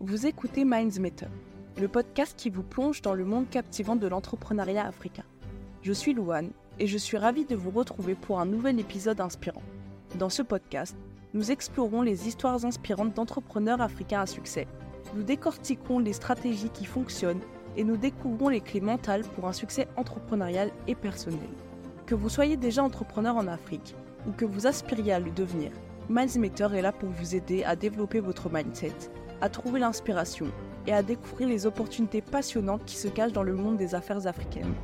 Vous écoutez Minds Matter, le podcast qui vous plonge dans le monde captivant de l'entrepreneuriat africain. Je suis Louane et je suis ravie de vous retrouver pour un nouvel épisode inspirant. Dans ce podcast, nous explorons les histoires inspirantes d'entrepreneurs africains à succès. Nous décortiquons les stratégies qui fonctionnent et nous découvrons les clés mentales pour un succès entrepreneurial et personnel. Que vous soyez déjà entrepreneur en Afrique ou que vous aspiriez à le devenir, Matter est là pour vous aider à développer votre mindset à trouver l'inspiration et à découvrir les opportunités passionnantes qui se cachent dans le monde des affaires africaines.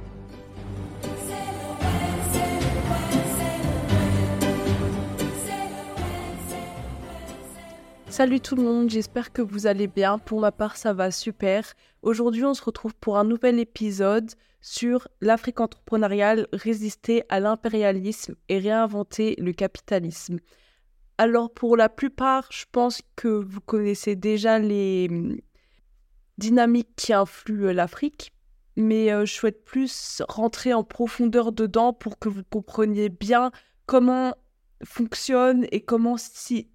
Salut tout le monde, j'espère que vous allez bien. Pour ma part, ça va super. Aujourd'hui, on se retrouve pour un nouvel épisode sur l'Afrique entrepreneuriale, résister à l'impérialisme et réinventer le capitalisme. Alors pour la plupart, je pense que vous connaissez déjà les hum, dynamiques qui influent euh, l'Afrique, mais euh, je souhaite plus rentrer en profondeur dedans pour que vous compreniez bien comment fonctionne et comment si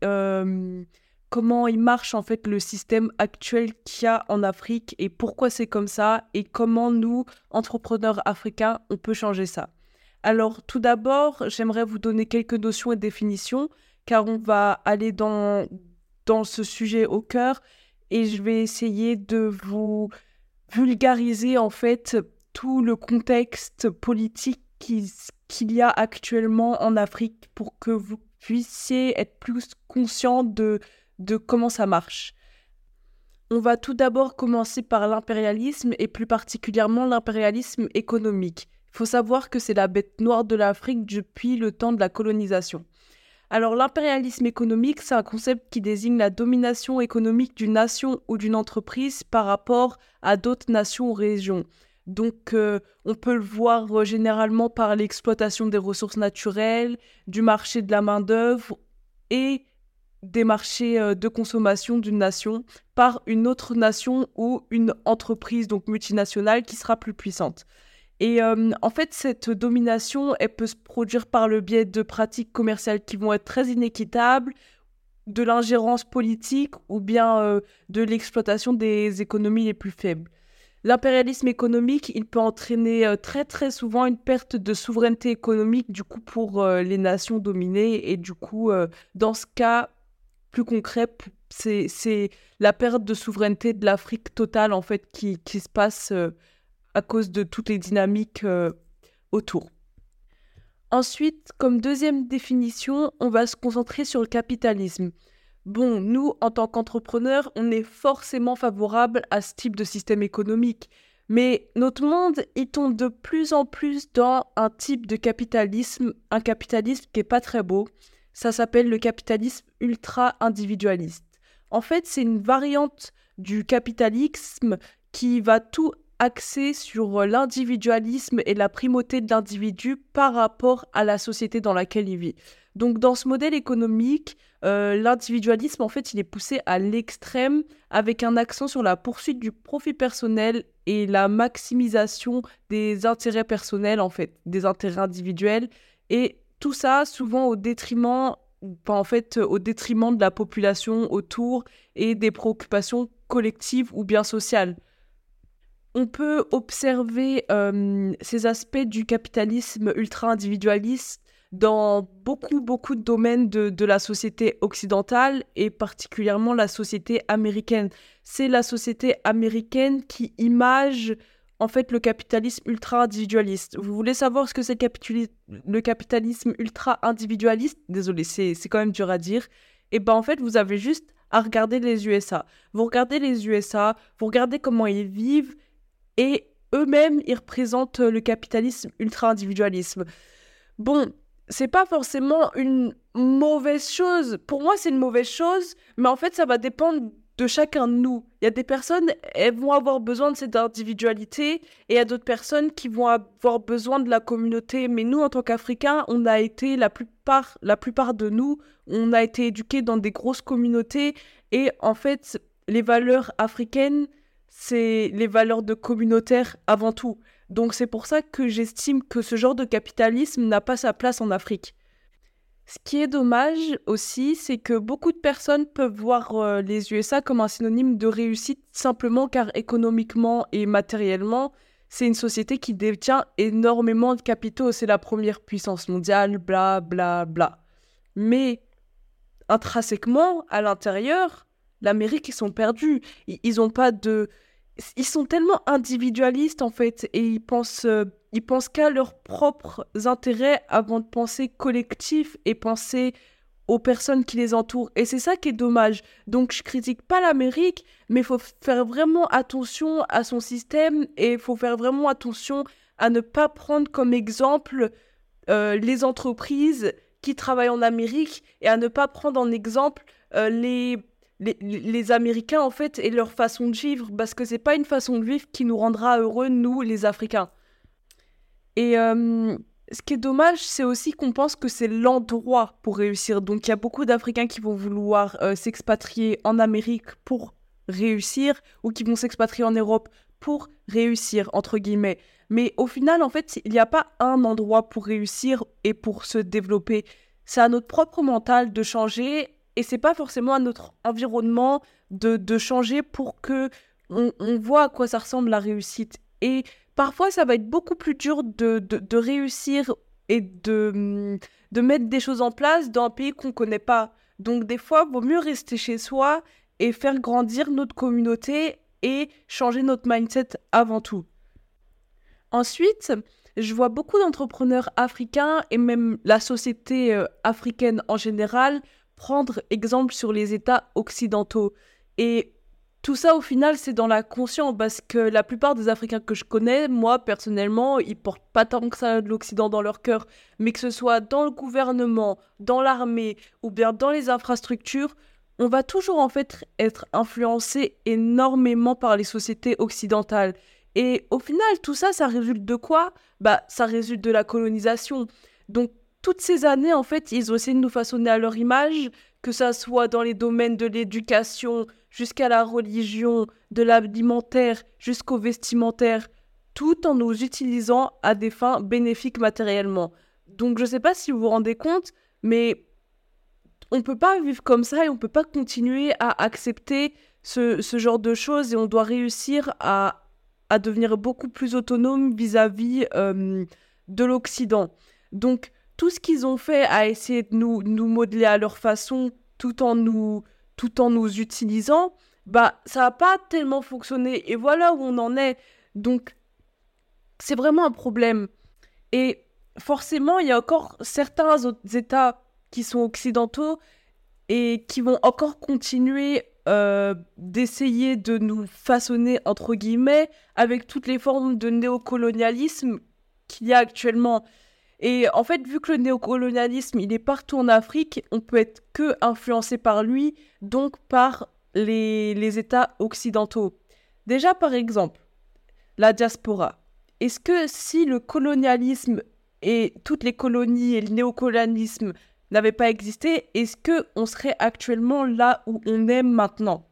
comment il marche en fait le système actuel qu'il y a en Afrique et pourquoi c'est comme ça et comment nous entrepreneurs africains on peut changer ça. Alors tout d'abord, j'aimerais vous donner quelques notions et définitions car on va aller dans, dans ce sujet au cœur et je vais essayer de vous vulgariser en fait tout le contexte politique qu'il y a actuellement en Afrique pour que vous puissiez être plus conscient de, de comment ça marche. On va tout d'abord commencer par l'impérialisme et plus particulièrement l'impérialisme économique. Il faut savoir que c'est la bête noire de l'Afrique depuis le temps de la colonisation. Alors l'impérialisme économique, c'est un concept qui désigne la domination économique d'une nation ou d'une entreprise par rapport à d'autres nations ou régions. Donc euh, on peut le voir euh, généralement par l'exploitation des ressources naturelles, du marché de la main-d'œuvre et des marchés euh, de consommation d'une nation par une autre nation ou une entreprise donc multinationale qui sera plus puissante. Et euh, en fait, cette domination, elle peut se produire par le biais de pratiques commerciales qui vont être très inéquitables, de l'ingérence politique ou bien euh, de l'exploitation des économies les plus faibles. L'impérialisme économique, il peut entraîner euh, très très souvent une perte de souveraineté économique du coup pour les nations dominées et du coup dans ce cas plus concret, c'est la perte de souveraineté de l'Afrique totale en fait qui, qui se passe à cause de toutes les dynamiques euh, autour. Ensuite, comme deuxième définition, on va se concentrer sur le capitalisme. Bon, nous, en tant qu'entrepreneurs, on est forcément favorable à ce type de système économique. Mais notre monde, il tombe de plus en plus dans un type de capitalisme, un capitalisme qui est pas très beau. Ça s'appelle le capitalisme ultra-individualiste. En fait, c'est une variante du capitalisme qui va tout axé sur euh, l'individualisme et la primauté de l'individu par rapport à la société dans laquelle il vit. Donc dans ce modèle économique, euh, l'individualisme, en fait, il est poussé à l'extrême avec un accent sur la poursuite du profit personnel et la maximisation des intérêts personnels, en fait, des intérêts individuels. Et tout ça souvent au détriment, en fait, au détriment de la population autour et des préoccupations collectives ou bien sociales on peut observer euh, ces aspects du capitalisme ultra-individualiste dans beaucoup, beaucoup de domaines de, la société occidentale et particulièrement la société américaine. C'est la société américaine qui image en fait le capitalisme ultra-individualiste. Vous voulez savoir ce que c'est le capitalisme ultra-individualiste? Désolé, c'est quand même dur à dire. Et eh ben en fait, vous avez juste à regarder les USA. Vous regardez les USA, vous regardez comment ils vivent et eux-mêmes, ils représentent le capitalisme ultra-individualisme. Bon, c'est pas forcément une mauvaise chose. Pour moi, c'est une mauvaise chose, mais en fait, ça va dépendre de chacun de nous. Il y a des personnes, elles vont avoir besoin de cette individualité, et il y a d'autres personnes qui vont avoir besoin de la communauté. Mais nous, en tant qu'Africains, on a été, la plupart, la plupart de nous, on a été éduqués dans des grosses communautés, et en fait, les valeurs africaines, c'est les valeurs de communautaire avant tout. Donc c'est pour ça que j'estime que ce genre de capitalisme n'a pas sa place en Afrique. Ce qui est dommage aussi, c'est que beaucoup de personnes peuvent voir euh, les USA comme un synonyme de réussite simplement car économiquement et matériellement, c'est une société qui détient énormément de capitaux, c'est la première puissance mondiale, bla bla bla. Mais intrinsèquement, à l'intérieur, l'Amérique, ils sont perdus. Ils n'ont pas de... Ils sont tellement individualistes, en fait, et ils pensent, euh, pensent qu'à leurs propres intérêts avant de penser collectif et penser aux personnes qui les entourent. Et c'est ça qui est dommage. Donc je critique pas l'Amérique, mais il faut faire vraiment attention à son système et il faut faire vraiment attention à ne pas prendre comme exemple euh, les entreprises qui travaillent en Amérique et à ne pas prendre en exemple euh, les, les, Américains en fait et leur façon de vivre parce que c'est pas une façon de vivre qui nous rendra heureux nous les Africains. Et euh, ce qui est dommage, c'est aussi qu'on pense que c'est l'endroit pour réussir. Donc il y a beaucoup d'Africains qui vont vouloir euh, s'expatrier en Amérique pour réussir ou qui vont s'expatrier en Europe pour réussir, entre guillemets. Mais au final, en fait, il n'y a pas un endroit pour réussir et pour se développer. C'est à notre propre mental de changer et c'est pas forcément à notre environnement de, changer pour que on, voit à quoi ça ressemble la réussite. Et parfois, ça va être beaucoup plus dur de, de, réussir et de, mm, de mettre des choses en place dans un pays qu'on connaît pas. Donc, des fois, il vaut mieux rester chez soi et faire grandir notre communauté et changer notre mindset avant tout. Ensuite, je vois beaucoup d'entrepreneurs africains et même la société euh, africaine en général prendre exemple sur les États occidentaux. Et tout ça, au final, c'est dans la conscience, parce que la plupart des Africains que je connais, moi, personnellement, ils portent pas tant que ça de l'Occident dans leur cœur, mais que ce soit dans le gouvernement, dans l'armée, ou bien dans les infrastructures, on va toujours, en fait, être influencé énormément par les sociétés occidentales. Et au final, tout ça, ça résulte de quoi? Bah, ça résulte de la colonisation. Donc, toutes ces années, en fait, ils ont essayé de nous façonner à leur image, que ça soit dans les domaines de l'éducation, jusqu'à la religion, de l'alimentaire jusqu'au vestimentaire, tout en nous utilisant à des fins bénéfiques matériellement. Donc je ne sais pas si vous vous rendez compte, mais on ne peut pas vivre comme ça et on ne peut pas continuer à accepter ce, genre de choses et on doit réussir à, devenir beaucoup plus autonome vis-à-vis euh, de l'Occident. Donc tout ce qu'ils ont fait à essayer de nous, nous modeler à leur façon tout en nous tout en nous utilisant, bah ça n'a pas tellement fonctionné. Et voilà où on en est. Donc c'est vraiment un problème. Et forcément, il y a encore certains autres États qui sont occidentaux et qui vont encore continuer euh, d'essayer de nous façonner, entre guillemets, avec toutes les formes de néocolonialisme qu'il y a actuellement. Et en fait, vu que le néocolonialisme, il est partout en Afrique, on peut être que influencé par lui, donc par les, les États occidentaux. Déjà, par exemple, la diaspora. Est-ce que si le colonialisme et toutes les colonies et le néocolonialisme n'avaient pas existé, est-ce que on serait actuellement là où on est maintenant?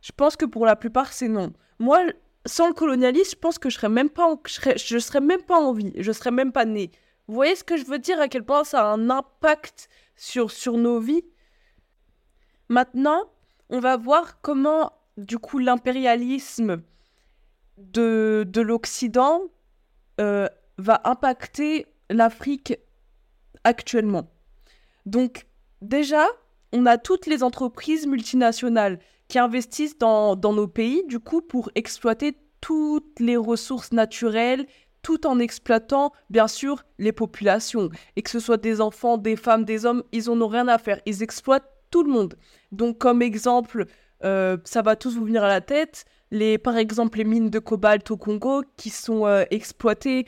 Je pense que pour la plupart, c'est non. Moi, sans le colonialisme, je pense que je serais même pas, je serais, je serais même pas en vie, je serais même pas né. Vous voyez ce que je veux dire, à quel point ça a un impact sur, sur nos vies? Maintenant, on va voir comment, du coup, l'impérialisme de, de l'Occident euh, va impacter l'Afrique actuellement. Donc, déjà, on a toutes les entreprises multinationales qui investissent dans, dans nos pays, du coup, pour exploiter toutes les ressources naturelles tout en exploitant, bien sûr, les populations. Et que ce soit des enfants, des femmes, des hommes, ils n'en ont rien à faire. Ils exploitent tout le monde. Donc, comme exemple, euh, ça va tous vous venir à la tête, les, par exemple, les mines de cobalt au Congo qui sont euh, exploitées.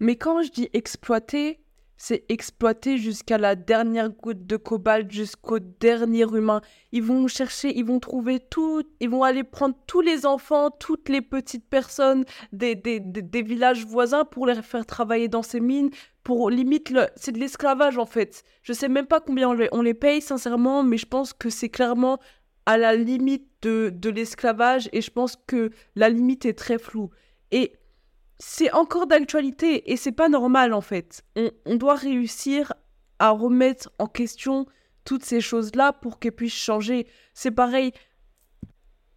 Mais quand je dis exploitées, c'est exploité jusqu'à la dernière goutte de cobalt, jusqu'au dernier humain. Ils vont chercher, ils vont trouver tout, ils vont aller prendre tous les enfants, toutes les petites personnes des, des, des, villages voisins pour les faire travailler dans ces mines, pour limite, c'est de l'esclavage en fait. Je sais même pas combien on les, on les paye sincèrement, mais je pense que c'est clairement à la limite de, de l'esclavage et je pense que la limite est très floue. Et c'est encore d'actualité et c'est pas normal en fait. On, doit réussir à remettre en question toutes ces choses-là pour qu'elles puissent changer. C'est pareil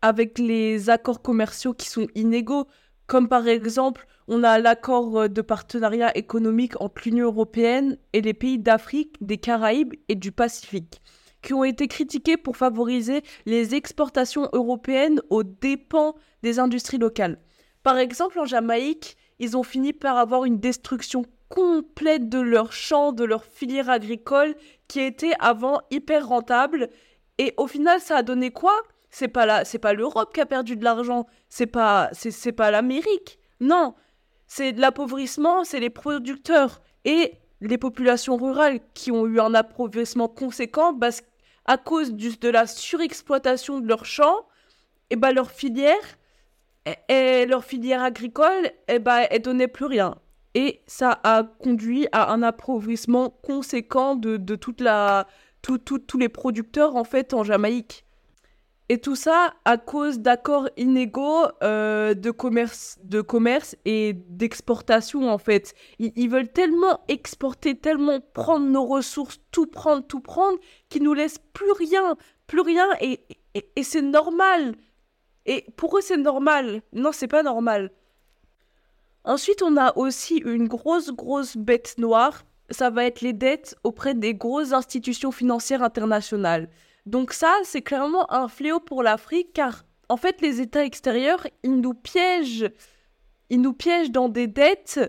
avec les accords commerciaux qui sont inégaux, comme par exemple, on a l'accord de partenariat économique entre l'Union européenne et les pays d'Afrique, des Caraïbes et du Pacifique, qui ont été critiqués pour favoriser les exportations européennes aux dépens des industries locales. Par exemple, en Jamaïque, ils ont fini par avoir une destruction complète de leurs champs, de leur filière agricole, qui était avant hyper rentable. Et au final, ça a donné quoi? C'est pas la, c'est pas l'Europe qui a perdu de l'argent, c'est pas, c'est, pas l'Amérique. Non, c'est de l'appauvrissement, c'est les producteurs et les populations rurales qui ont eu un appauvrissement conséquent parce à cause de la surexploitation de leurs champs, et ben leur filière, et, leur filière agricole, et ben elle donnait plus rien et ça a conduit à un appauvrissement conséquent de, toute la, tous les producteurs en fait en Jamaïque. Et tout ça à cause d'accords inégaux euh, de, commerce, de commerce et d'exportation en fait. Ils, veulent tellement exporter, tellement prendre nos ressources, tout prendre, tout prendre, qu'ils nous laissent plus rien, plus rien et, et c'est normal. Et pour eux c'est normal. Non, c'est pas normal. Ensuite, on a aussi une grosse, grosse bête noire. Ça va être les dettes auprès des grosses institutions financières internationales. Donc ça, c'est clairement un fléau pour l'Afrique car en fait, les États extérieurs, ils nous piègent, ils nous piègent dans des dettes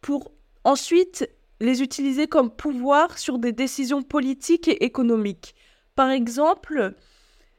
pour ensuite les utiliser comme pouvoir sur des décisions politiques et économiques. Par exemple,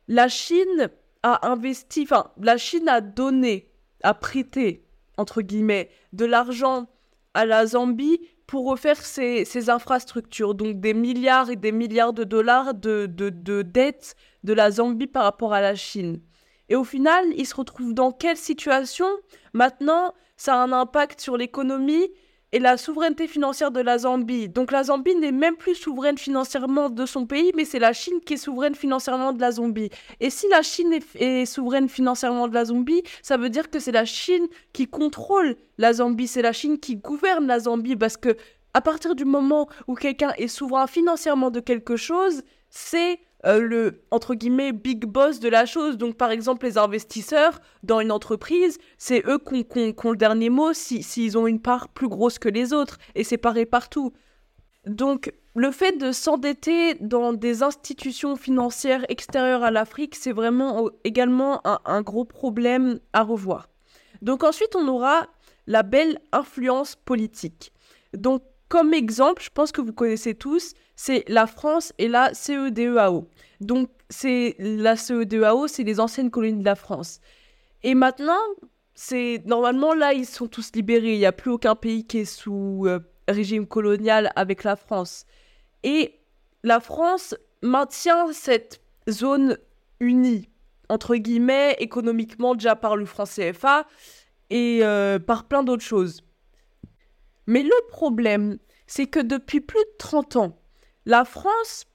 la Chine a investi, enfin, la Chine a donné, a prêté entre guillemets, de l'argent à la Zambie pour refaire ses, infrastructures. Donc des milliards et des milliards de dollars de, de, de dettes de la Zambie par rapport à la Chine. Et au final, il se retrouve dans quelle situation? Maintenant, ça a un impact sur l'économie et la souveraineté financière de la Zambie. Donc la Zambie n'est même plus souveraine financièrement de son pays, mais c'est la Chine qui est souveraine financièrement de la Zambie. Et si la Chine est, souveraine financièrement de la Zambie, ça veut dire que c'est la Chine qui contrôle la Zambie, c'est la Chine qui gouverne la Zambie, parce que à partir du moment où quelqu'un est souverain financièrement de quelque chose, c'est euh, le entre guillemets big boss de la chose. Donc par exemple les investisseurs dans une entreprise, c'est eux qui ont, le dernier mot s'ils ont une part plus grosse que les autres et c'est pareil partout. Donc le fait de s'endetter dans des institutions financières extérieures à l'Afrique, c'est vraiment également un gros problème à revoir. Donc ensuite on aura la belle influence politique. Donc comme exemple, je pense que vous connaissez tous, c'est la France et la CEDEAO. Donc, c'est la CEDEAO, c'est les anciennes colonies de la France. Et maintenant, c'est normalement là, ils sont tous libérés. Il n'y a plus aucun pays qui est sous euh, régime colonial avec la France. Et la France maintient cette zone unie, entre guillemets, économiquement déjà par le franc CFA et euh, par plein d'autres choses. Mais le problème, c'est que depuis plus de 30 ans, la France,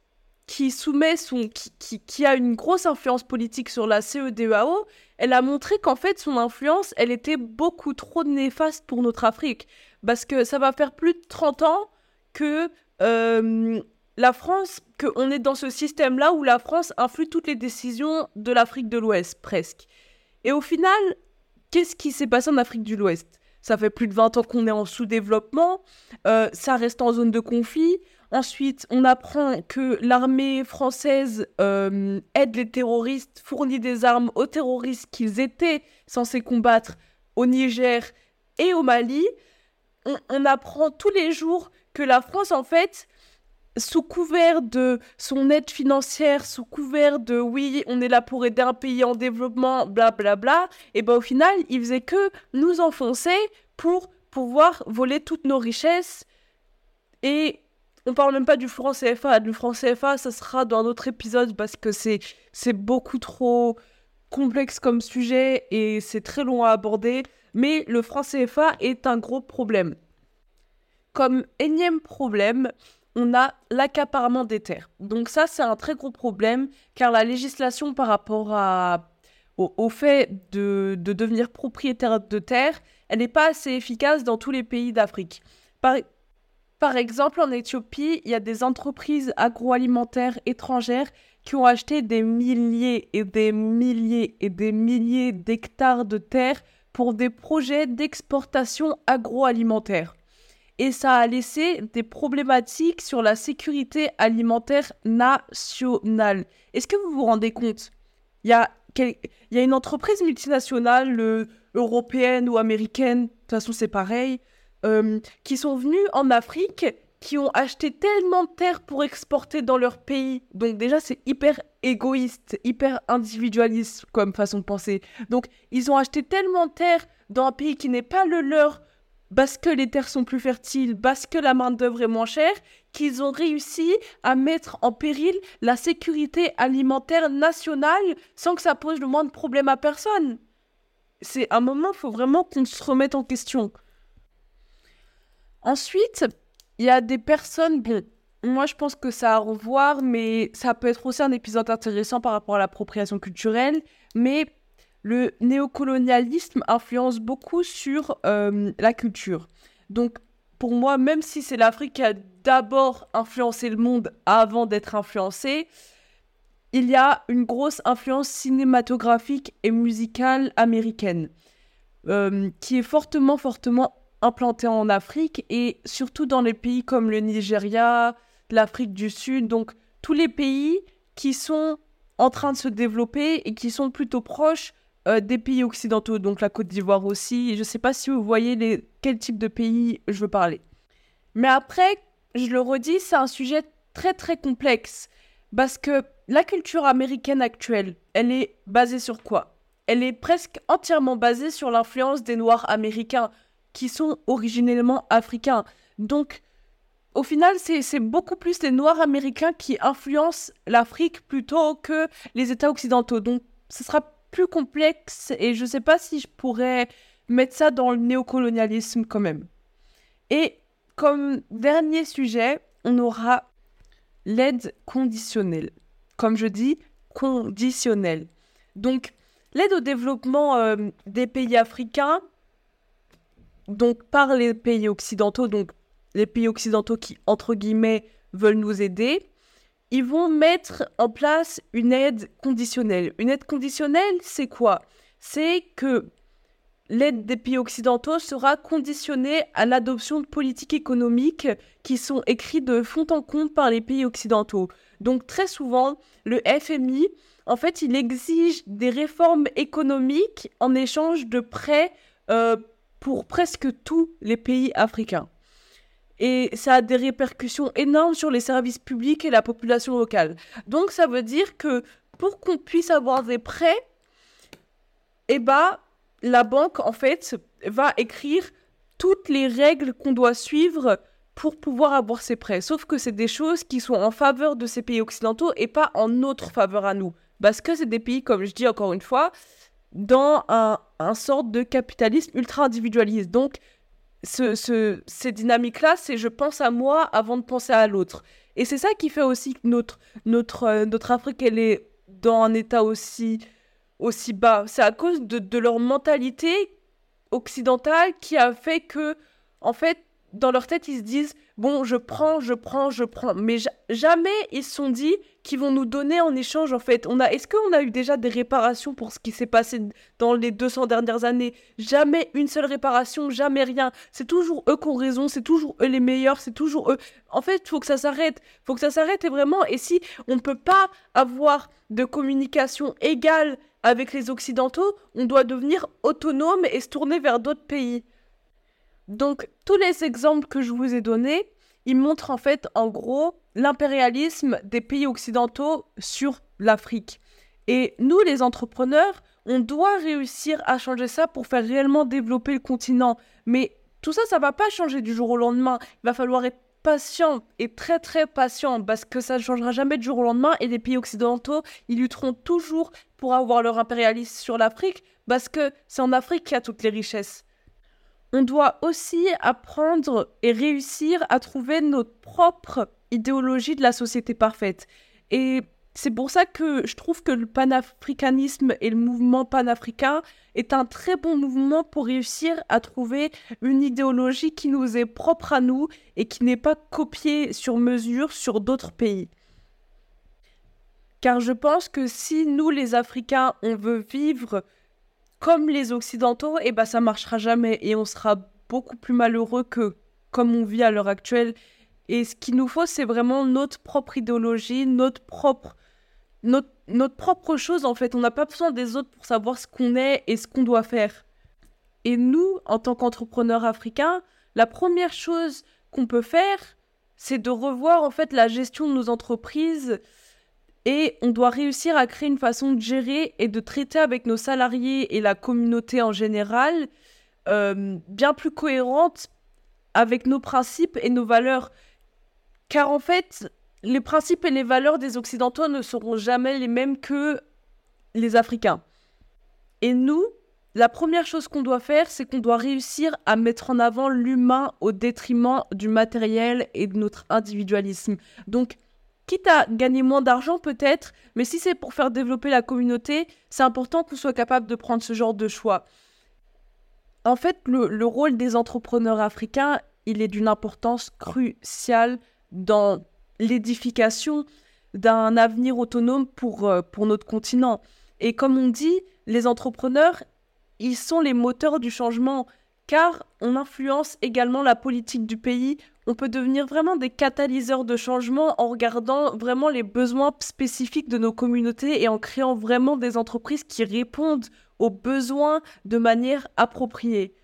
qui soumet son, qui, qui, a une grosse influence politique sur la CEDEAO, elle a montré qu'en fait son influence, elle était beaucoup trop néfaste pour notre Afrique, parce que ça va faire plus de 30 ans que euh, la France, qu'on est dans ce système-là où la France influe toutes les décisions de l'Afrique de l'Ouest, presque. Et au final, qu'est-ce qui s'est passé en Afrique de l'Ouest? Ça fait plus de 20 ans qu'on est en sous-développement, euh, ça reste en zone de conflit. Ensuite, on apprend que l'armée française euh, aide les terroristes, fournit des armes aux terroristes qu'ils étaient censés combattre au Niger et au Mali. On, apprend tous les jours que la France, en fait, sous couvert de son aide financière, sous couvert de oui, on est là pour aider un pays en développement, blablabla, bla, bla, et ben au final, il faisait que nous enfoncer pour pouvoir voler toutes nos richesses. Et on parle même pas du franc CFA. Du franc CFA, ça sera dans un autre épisode parce que c'est, c'est beaucoup trop complexe comme sujet et c'est très long à aborder. Mais le franc CFA est un gros problème. Comme énième problème, on a l'accaparement des terres. Donc ça, c'est un très gros problème, car la législation par rapport au, fait de, devenir propriétaire de terres, elle n'est pas assez efficace dans tous les pays d'Afrique. Par, par exemple, en Éthiopie, il y a des entreprises agroalimentaires étrangères qui ont acheté des milliers et des milliers et des milliers d'hectares de terre pour des projets d'exportation agroalimentaire. Et ça a laissé des problématiques sur la sécurité alimentaire nationale. Est-ce que vous vous rendez compte? Il y a, une entreprise multinationale européenne ou américaine, de toute façon c'est pareil, euh, qui sont venus en Afrique qui ont acheté tellement de terres pour exporter dans leur pays. Donc déjà, c'est hyper égoïste, hyper individualiste comme façon de penser. Donc ils ont acheté tellement de terres dans un pays qui n'est pas le leur parce que les terres sont plus fertiles, parce que la main-d'œuvre est moins chère, qu'ils ont réussi à mettre en péril la sécurité alimentaire nationale sans que ça pose le moins de problème à personne. C'est un moment, il faut vraiment qu'on se remette en question. Ensuite, il y a des personnes, bon, moi je pense que ça à revoir, mais ça peut être aussi un épisode intéressant par rapport à l'appropriation culturelle, mais le néocolonialisme influence beaucoup sur euh, la culture. Donc pour moi, même si c'est l'Afrique qui a d'abord influencé le monde avant d'être influencée, il y a une grosse influence cinématographique et musicale américaine, euh, qui est fortement, fortement implanté en Afrique et surtout dans les pays comme le Nigeria, l'Afrique du Sud, donc tous les pays qui sont en train de se développer et qui sont plutôt proches euh, des pays occidentaux, donc la Côte d'Ivoire aussi. Je ne sais pas si vous voyez les... quel type de pays je veux parler. Mais après, je le redis, c'est un sujet très très complexe parce que la culture américaine actuelle, elle est basée sur quoi? Elle est presque entièrement basée sur l'influence des Noirs américains qui sont originellement africains. Donc, au final, c'est beaucoup plus les Noirs américains qui influencent l'Afrique plutôt que les États occidentaux. Donc, ce sera plus complexe et je ne sais pas si je pourrais mettre ça dans le néocolonialisme quand même. Et comme dernier sujet, on aura l'aide conditionnelle. Comme je dis, conditionnelle. Donc, l'aide au développement euh, des pays africains, donc par les pays occidentaux, donc les pays occidentaux qui, entre guillemets, veulent nous aider, ils vont mettre en place une aide conditionnelle. Une aide conditionnelle, c'est quoi? C'est que l'aide des pays occidentaux sera conditionnée à l'adoption de politiques économiques qui sont écrites de fond en comble par les pays occidentaux. Donc très souvent, le FMI, en fait, il exige des réformes économiques en échange de prêts euh, pour presque tous les pays africains. Et ça a des répercussions énormes sur les services publics et la population locale. Donc ça veut dire que pour qu'on puisse avoir des prêts, eh ben, la banque, en fait, va écrire toutes les règles qu'on doit suivre pour pouvoir avoir ces prêts. Sauf que c'est des choses qui sont en faveur de ces pays occidentaux et pas en notre faveur à nous. Parce que c'est des pays, comme je dis encore une fois, dans un, un sorte de capitalisme ultra-individualiste. Donc, ce, ce, ces dynamiques-là, c'est je pense à moi avant de penser à l'autre. Et c'est ça qui fait aussi que notre, notre, euh, notre Afrique, elle est dans un état aussi, aussi bas. C'est à cause de leur mentalité occidentale qui a fait que, en fait, dans leur tête, ils se disent bon, je prends, je prends, je prends. Mais jamais ils se sont dit qu'ils vont nous donner en échange, en fait. On a, est-ce qu'on a eu déjà des réparations pour ce qui s'est passé dans les 200 dernières années? Jamais une seule réparation, jamais rien. C'est toujours eux qui ont raison, c'est toujours eux les meilleurs, c'est toujours eux. En fait, il faut que ça s'arrête. Faut que ça s'arrête et vraiment. Et si on ne peut pas avoir de communication égale avec les Occidentaux, on doit devenir autonome et se tourner vers d'autres pays. Donc, tous les exemples que je vous ai donnés, ils montrent en fait, en gros, l'impérialisme des pays occidentaux sur l'Afrique. Et nous, les entrepreneurs, on doit réussir à changer ça pour faire réellement développer le continent. Mais tout ça, ça va pas changer du jour au lendemain. Il va falloir être patient et très très patient parce que ça ne changera jamais du jour au lendemain et les pays occidentaux, ils lutteront toujours pour avoir leur impérialisme sur l'Afrique parce que c'est en Afrique qu'il y a toutes les richesses on doit aussi apprendre et réussir à trouver notre propre idéologie de la société parfaite. Et c'est pour ça que je trouve que le panafricanisme et le mouvement panafricain est un très bon mouvement pour réussir à trouver une idéologie qui nous est propre à nous et qui n'est pas copiée sur mesure sur d'autres pays. Car je pense que si nous, les Africains, on veut vivre comme les Occidentaux, et eh ben ça marchera jamais et on sera beaucoup plus malheureux que comme on vit à l'heure actuelle. Et ce qu'il nous faut, c'est vraiment notre propre idéologie, notre propre notre, propre chose, en fait. On n'a pas besoin des autres pour savoir ce qu'on est et ce qu'on doit faire. Et nous, en tant qu'entrepreneurs africains, la première chose qu'on peut faire, c'est de revoir en fait la gestion de nos entreprises et on doit réussir à créer une façon de gérer et de traiter avec nos salariés et la communauté en général euh, bien plus cohérente avec nos principes et nos valeurs. Car en fait, les principes et les valeurs des Occidentaux ne seront jamais les mêmes que les Africains. Et nous, la première chose qu'on doit faire, c'est qu'on doit réussir à mettre en avant l'humain au détriment du matériel et de notre individualisme. Donc, quitte à gagner moins d'argent peut-être, mais si c'est pour faire développer la communauté, c'est important qu'on soit capable de prendre ce genre de choix. En fait, le, le rôle des entrepreneurs africains, il est d'une importance cruciale dans l'édification d'un avenir autonome pour, euh, pour notre continent. Et comme on dit, les entrepreneurs, ils sont les moteurs du changement, car on influence également la politique du pays. On peut devenir vraiment des catalyseurs de changement en regardant vraiment les besoins spécifiques de nos communautés et en créant vraiment des entreprises qui répondent aux besoins de manière appropriée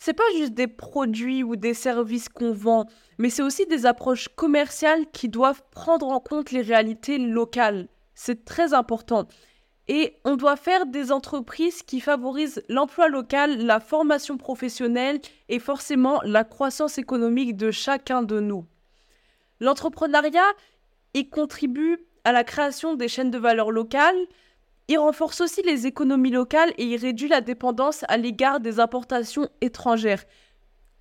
c'est pas juste des produits ou des services qu'on vend, mais c'est aussi des approches commerciales qui doivent prendre en compte les réalités locales. C'est très important. Et on doit faire des entreprises qui favorisent l'emploi local, la formation professionnelle et forcément la croissance économique de chacun de nous. L'entrepreneuriat, y contribue à la création des chaînes de valeur locales, il renforce aussi les économies locales et il réduit la dépendance à l'égard des importations étrangères.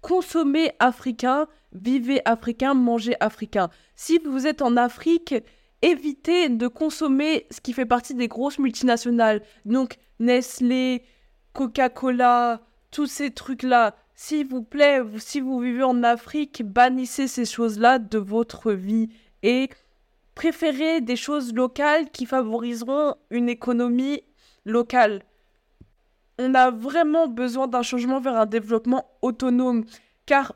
Consommez africain, vivez africain, mangez africain. Si vous êtes en Afrique, évitez de consommer ce qui fait partie des grosses multinationales. Donc Nestlé, Coca-Cola, tous ces trucs-là. S'il vous plaît, si vous vivez en Afrique, bannissez ces choses-là de votre vie. Et préférer des choses locales qui favoriseront une économie locale. On a vraiment besoin d'un changement vers un développement autonome, car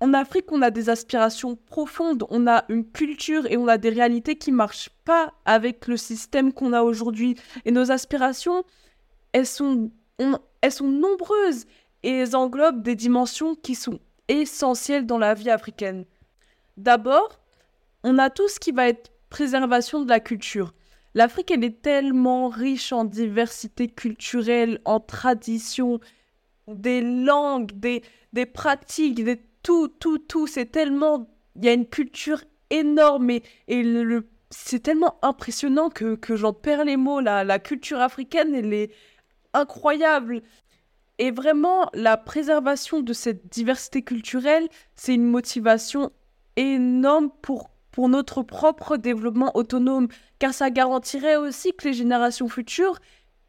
en Afrique, on a des aspirations profondes, on a une culture et on a des réalités qui ne marchent pas avec le système qu'on a aujourd'hui. Et nos aspirations, elles sont, nombreuses et elles englobent des dimensions qui sont essentielles dans la vie africaine. D'abord, on a tout ce qui va être préservation de la culture. L'Afrique, elle est tellement riche en diversité culturelle, en traditions, des langues, des, des pratiques, des, tout, tout, tout. C'est tellement. Il y a une culture énorme et, c'est tellement impressionnant que, j'en perds les mots. La, la culture africaine, elle est incroyable. Et vraiment, la préservation de cette diversité culturelle, c'est une motivation énorme pour pour notre propre développement autonome, car ça garantirait aussi que les générations futures,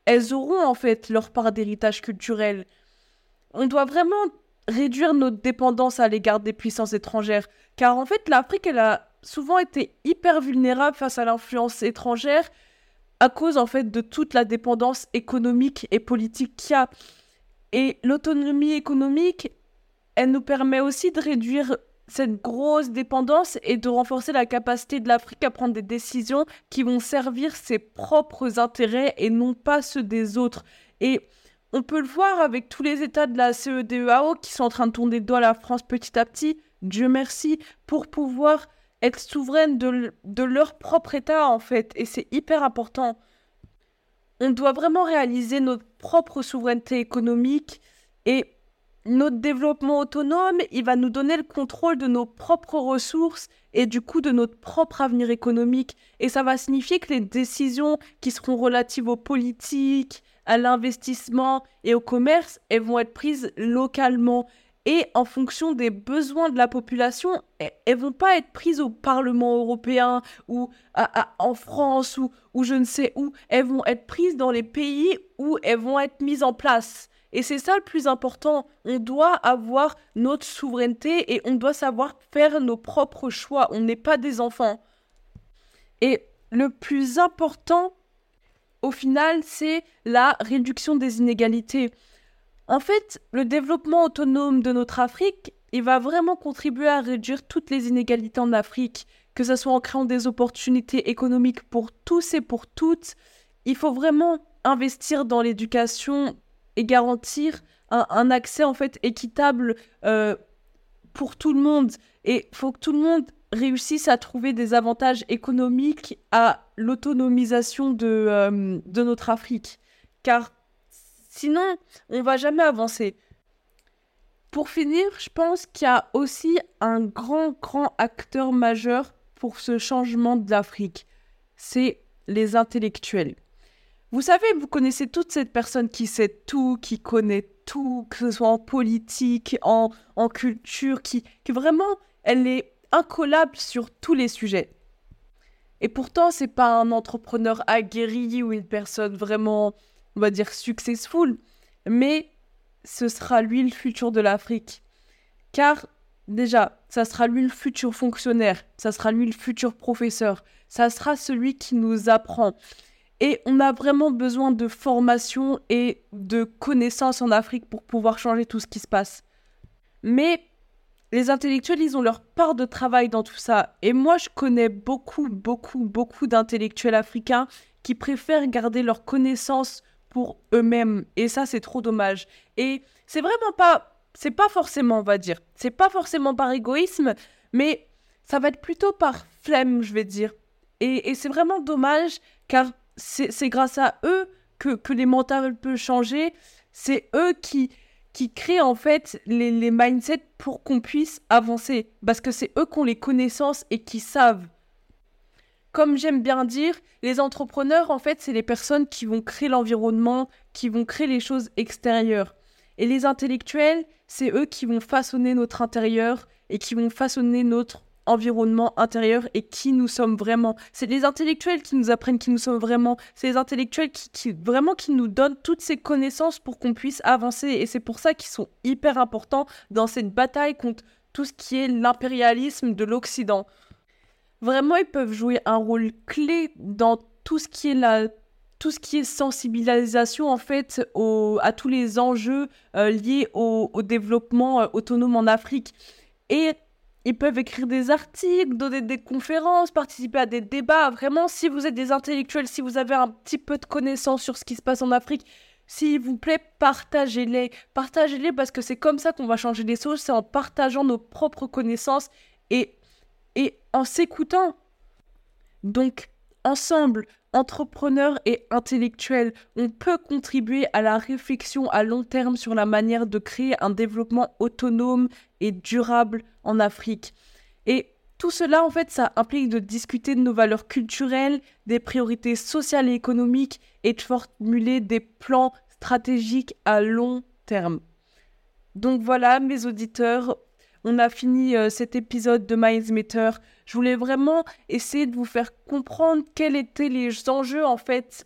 elles auront en fait leur part d'héritage culturel. On doit vraiment réduire notre dépendance à l'égard des puissances étrangères, car en fait l'Afrique, elle a souvent été hyper vulnérable face à l'influence étrangère à cause en fait de toute la dépendance économique et politique qu'il y a. Et l'autonomie économique, elle nous permet aussi de réduire cette grosse dépendance et de renforcer la capacité de l'Afrique à prendre des décisions qui vont servir ses propres intérêts et non pas ceux des autres. Et on peut le voir avec tous les États de la CEDEAO qui sont en train de tourner le doigt à la France petit à petit, Dieu merci, pour pouvoir être souveraine de, de leur propre État en fait. Et c'est hyper important. On doit vraiment réaliser notre propre souveraineté économique et notre développement autonome, il va nous donner le contrôle de nos propres ressources et du coup de notre propre avenir économique. Et ça va signifier que les décisions qui seront relatives aux politiques, à l'investissement et au commerce, elles vont être prises localement. et en fonction des besoins de la population, elles vont pas être prises au Parlement européen ou en France ou, ou je ne sais où. Elles vont être prises dans les pays où elles vont être mises en place. Et c'est ça le plus important. On doit avoir notre souveraineté et on doit savoir faire nos propres choix. On n'est pas des enfants. Et le plus important, au final, c'est la réduction des inégalités. En fait, le développement autonome de notre Afrique, il va vraiment contribuer à réduire toutes les inégalités en Afrique, que ce soit en créant des opportunités économiques pour tous et pour toutes. Il faut vraiment investir dans l'éducation et garantir un, accès en fait équitable euh, pour tout le monde. Et il faut que tout le monde réussisse à trouver des avantages économiques à l'autonomisation de, euh, de notre Afrique. Car Sinon, on va jamais avancer. Pour finir, je pense qu'il y a aussi un grand, grand acteur majeur pour ce changement de l'Afrique. C'est les intellectuels. Vous savez, vous connaissez toute cette personne qui sait tout, qui connaît tout, que ce soit en politique, en, en culture, qui, qui vraiment, elle est incollable sur tous les sujets. Et pourtant, c'est pas un entrepreneur aguerri ou une personne vraiment on va dire, successful, mais ce sera lui le futur de l'Afrique. Car déjà, ça sera lui le futur fonctionnaire, ça sera lui le futur professeur, ça sera celui qui nous apprend. Et on a vraiment besoin de formation et de connaissances en Afrique pour pouvoir changer tout ce qui se passe. Mais les intellectuels, ils ont leur part de travail dans tout ça. Et moi, je connais beaucoup, beaucoup, beaucoup d'intellectuels africains qui préfèrent garder leurs connaissances pour eux-mêmes. Et ça, c'est trop dommage. Et c'est vraiment pas. C'est pas forcément, on va dire. C'est pas forcément par égoïsme, mais ça va être plutôt par flemme, je vais dire. Et, c'est vraiment dommage, car c'est grâce à eux que, que les mentales peuvent changer. C'est eux qui, qui créent en fait les, les mindsets pour qu'on puisse avancer. Parce que c'est eux qui ont les connaissances et qui savent comme j'aime bien dire, les entrepreneurs, en fait, c'est les personnes qui vont créer l'environnement, qui vont créer les choses extérieures. Et les intellectuels, c'est eux qui vont façonner notre intérieur et qui vont façonner notre environnement intérieur et qui nous sommes vraiment. C'est les intellectuels qui nous apprennent qui nous sommes vraiment. C'est les intellectuels qui, vraiment qui nous donnent toutes ces connaissances pour qu'on puisse avancer. Et c'est pour ça qu'ils sont hyper importants dans cette bataille contre tout ce qui est l'impérialisme de l'Occident vraiment, ils peuvent jouer un rôle clé dans tout ce qui est la tout ce qui est sensibilisation en fait à tous les enjeux euh, liés au, développement euh, autonome en Afrique. Et ils peuvent écrire des articles, donner des conférences, participer à des débats. Vraiment, si vous êtes des intellectuels, si vous avez un petit peu de connaissances sur ce qui se passe en Afrique, s'il vous plaît, partagez-les. Partagez-les parce que c'est comme ça qu'on va changer les choses, c'est en partageant nos propres connaissances et et en s'écoutant. Donc, ensemble, entrepreneurs et intellectuels, on peut contribuer à la réflexion à long terme sur la manière de créer un développement autonome et durable en Afrique. Et tout cela, en fait, ça implique de discuter de nos valeurs culturelles, des priorités sociales et économiques et de formuler des plans stratégiques à long terme. Donc voilà, mes auditeurs, on a fini euh, cet épisode de Matter. Je voulais vraiment essayer de vous faire comprendre quels étaient les enjeux en fait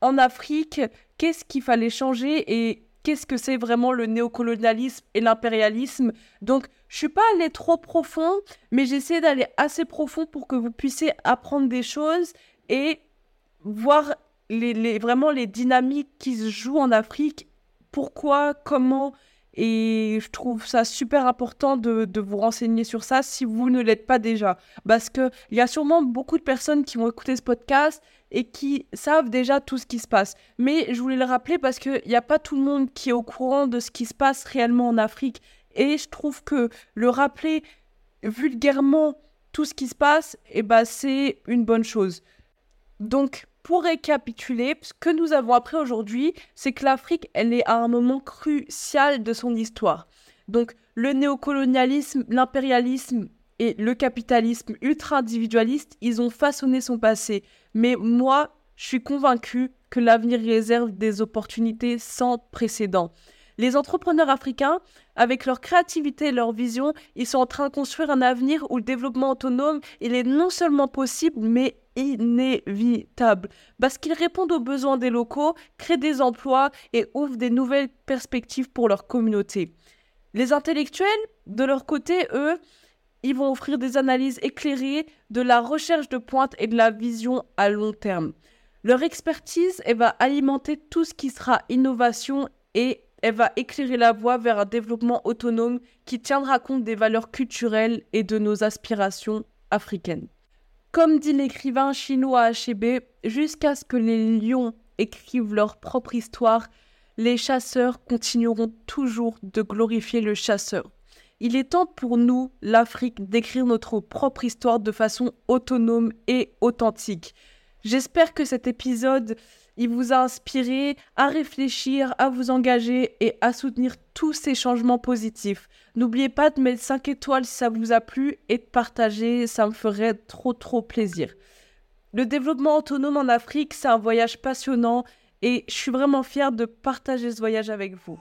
en Afrique, qu'est-ce qu'il fallait changer et qu'est-ce que c'est vraiment le néocolonialisme et l'impérialisme? Donc, je suis pas allée trop profond, mais j'essaie d'aller assez profond pour que vous puissiez apprendre des choses et voir vraiment les dynamiques qui se jouent en Afrique, pourquoi, comment, et je trouve ça super important de, vous renseigner sur ça si vous ne l'êtes pas déjà. Parce qu'il y a sûrement beaucoup de personnes qui vont écouter ce podcast et qui savent déjà tout ce qui se passe. Mais je voulais le rappeler parce qu'il n'y a pas tout le monde qui est au courant de ce qui se passe réellement en Afrique. Et je trouve que le rappeler vulgairement tout ce qui se passe, eh ben, c'est une bonne chose. Donc, pour récapituler, ce que nous avons appris aujourd'hui, c'est que l'Afrique, elle est à un moment crucial de son histoire. Donc, le néocolonialisme, l'impérialisme et le capitalisme ultra-individualiste, ils ont façonné son passé. Mais moi, je suis convaincue que l'avenir réserve des opportunités sans précédent. Les entrepreneurs africains, avec leur créativité et leur vision, ils sont en train de construire un avenir où le développement autonome, il est non seulement possible, mais inévitable. Parce qu'ils répondent aux besoins des locaux, créent des emplois et ouvrent des nouvelles perspectives pour leur communauté. Les intellectuels, de leur côté, eux, ils vont offrir des analyses éclairées, de la recherche de pointe et de la vision à long terme. Leur expertise, elle va alimenter tout ce qui sera innovation et elle va éclairer la voie vers un développement autonome qui tiendra compte des valeurs culturelles et de nos aspirations africaines. Comme dit l'écrivain chinois Achebe, jusqu'à ce que les lions écrivent leur propre histoire, les chasseurs continueront toujours de glorifier le chasseur. Il est temps pour nous, l'Afrique, d'écrire notre propre histoire de façon autonome et authentique. J'espère que cet épisode il vous a inspiré à réfléchir, à vous engager et à soutenir tous ces changements positifs. N'oubliez pas de mettre 5 étoiles si ça vous a plu et de partager, ça me ferait trop trop plaisir. Le développement autonome en Afrique, c'est un voyage passionnant et je suis vraiment fière de partager ce voyage avec vous.